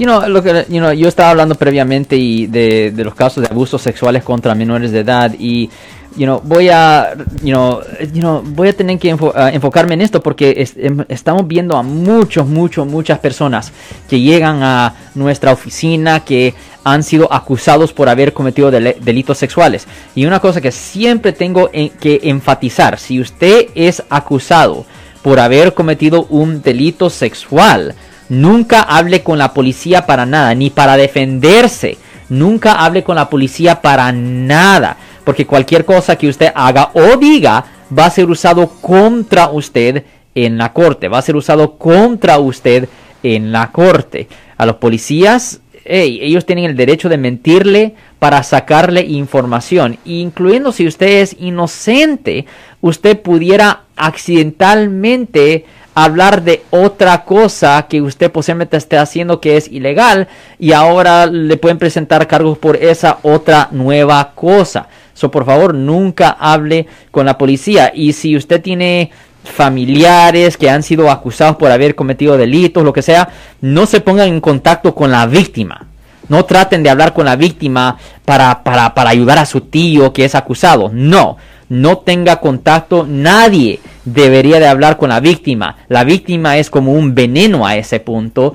You know, you know, yo estaba hablando previamente y de, los casos de abusos sexuales contra menores de edad y you know, voy a, you know, you know, voy a tener que enfo- ah, enfocarme en esto porque em- estamos viendo a muchos, muchos, muchas personas que llegan a nuestra oficina que han sido acusados por haber cometido delitos sexuales. Y una cosa que siempre tengo en- que enfatizar, si usted es acusado por haber cometido un delito sexual, nunca hable con la policía para nada, ni para defenderse. Nunca hable con la policía para nada, porque cualquier cosa que usted haga o diga va a ser usado contra usted en la corte, va a ser usado contra usted en la corte. A los policías, ellos tienen el derecho de mentirle para sacarle información, incluyendo si usted es inocente, usted pudiera accidentalmente hablar de otra cosa que usted posiblemente esté haciendo que es ilegal y ahora le pueden presentar cargos por esa otra nueva cosa. So, por favor, nunca hable con la policía. Y si usted tiene familiares que han sido acusados por haber cometido delitos, lo que sea, no se pongan en contacto con la víctima. No traten de hablar con la víctima para, para, para ayudar a su tío que es acusado. No, no tenga contacto. Nadie debería de hablar con la víctima. La víctima es como un veneno a ese punto.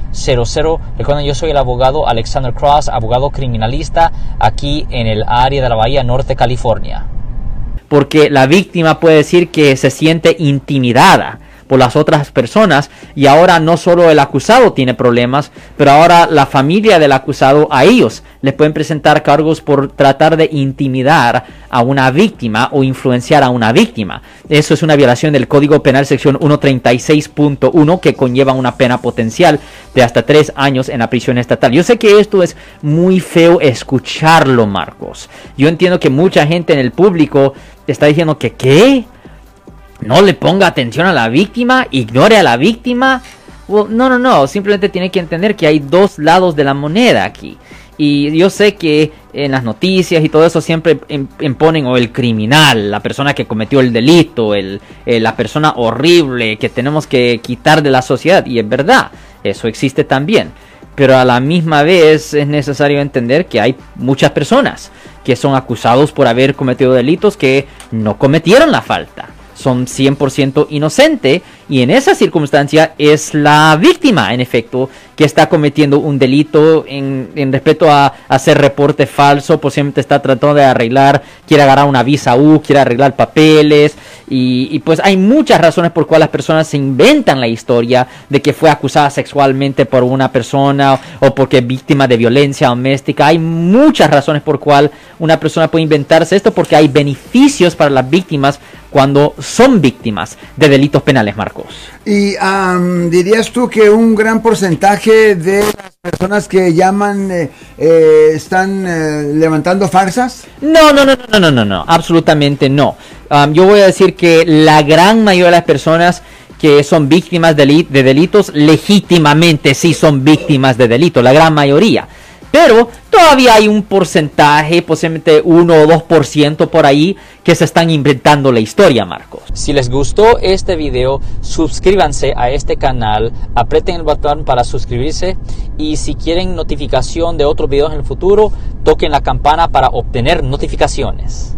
1-800-530-1800. Recuerden, yo soy el abogado Alexander Cross, abogado criminalista aquí en el área de la Bahía Norte, California. porque la víctima puede decir que se siente intimidada por las otras personas y ahora no solo el acusado tiene problemas, pero ahora la familia del acusado a ellos les pueden presentar cargos por tratar de intimidar a una víctima o influenciar a una víctima. Eso es una violación del Código Penal sección 136.1 que conlleva una pena potencial de hasta tres años en la prisión estatal. Yo sé que esto es muy feo escucharlo, Marcos. Yo entiendo que mucha gente en el público está diciendo que ¿qué? No le ponga atención a la víctima, ignore a la víctima. Well, no, no, no, simplemente tiene que entender que hay dos lados de la moneda aquí. Y yo sé que en las noticias y todo eso siempre im- imponen o el criminal, la persona que cometió el delito, el, eh, la persona horrible que tenemos que quitar de la sociedad. Y es verdad, eso existe también. Pero a la misma vez es necesario entender que hay muchas personas que son acusados por haber cometido delitos que no cometieron la falta. Son 100% inocente y en esa circunstancia es la víctima, en efecto, que está cometiendo un delito en, en respecto a hacer reporte falso, posiblemente está tratando de arreglar, quiere agarrar una visa U, quiere arreglar papeles y, pues hay muchas razones por cuales las personas se inventan la historia de que fue acusada sexualmente por una persona o, porque es víctima de violencia doméstica. Hay muchas razones por cual una persona puede inventarse esto porque hay beneficios para las víctimas cuando son víctimas de delitos penales, Y am, dirías tú que un gran porcentaje de las personas que llaman eh, eh, están eh, levantando farsas. No, no, no, no, no, no, no, no, absolutamente no. Um, yo voy a decir que la gran mayoría de las personas que son víctimas de, de delitos legítimamente sí son víctimas de delitos, la gran mayoría. Pero todavía hay un porcentaje, posiblemente 1 o 2% por ahí, que se están inventando la historia, Marcos. Si les gustó este video, suscríbanse a este canal, aprieten el botón para suscribirse y si quieren notificación de otros videos en el futuro, toquen la campana para obtener notificaciones.